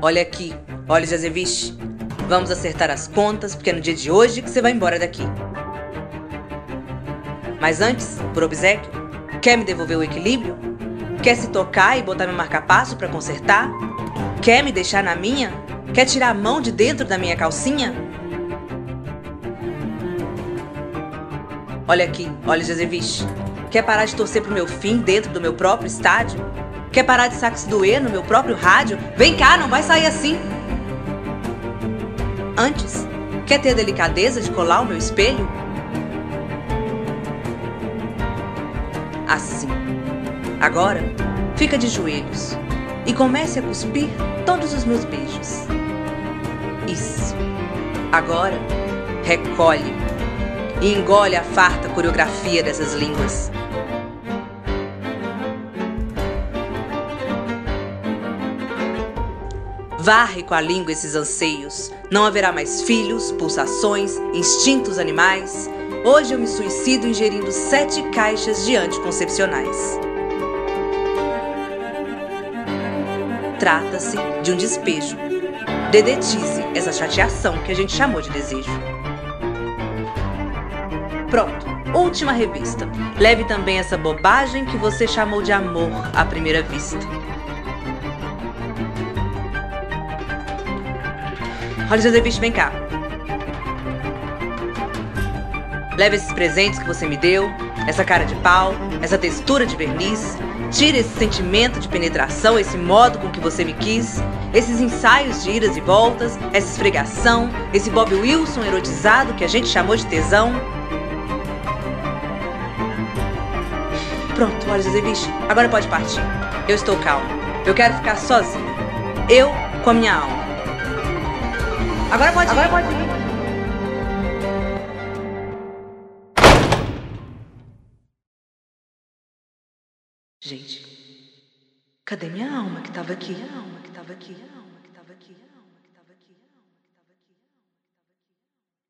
Olha aqui, olha Jazevich. Vamos acertar as contas, porque é no dia de hoje que você vai embora daqui. Mas antes, por obsequio, quer me devolver o equilíbrio? Quer se tocar e botar meu marca-passo para consertar? Quer me deixar na minha? Quer tirar a mão de dentro da minha calcinha? Olha aqui, olha Jazevich. Quer parar de torcer pro meu fim dentro do meu próprio estádio? Quer parar de sax doer no meu próprio rádio? Vem cá, não vai sair assim. Antes, quer ter delicadeza de colar o meu espelho? Assim. Agora, fica de joelhos e comece a cuspir todos os meus beijos. Isso. Agora, recolhe e engole a farta coreografia dessas línguas. Varre com a língua esses anseios. Não haverá mais filhos, pulsações, instintos animais. Hoje eu me suicido ingerindo sete caixas de anticoncepcionais. Trata-se de um despejo. Dedetize essa chateação que a gente chamou de desejo. Pronto, última revista. Leve também essa bobagem que você chamou de amor à primeira vista. José Bicho, vem cá. Leve esses presentes que você me deu, essa cara de pau, essa textura de verniz. Tire esse sentimento de penetração, esse modo com que você me quis, esses ensaios de idas e voltas, essa esfregação, esse Bob Wilson erotizado que a gente chamou de tesão. Pronto, olha, Bicho, agora pode partir. Eu estou calma. Eu quero ficar sozinha. Eu com a minha alma. Agora pode agora ir. Pode ir. Gente, cadê minha alma que estava aqui? A alma que estava aqui.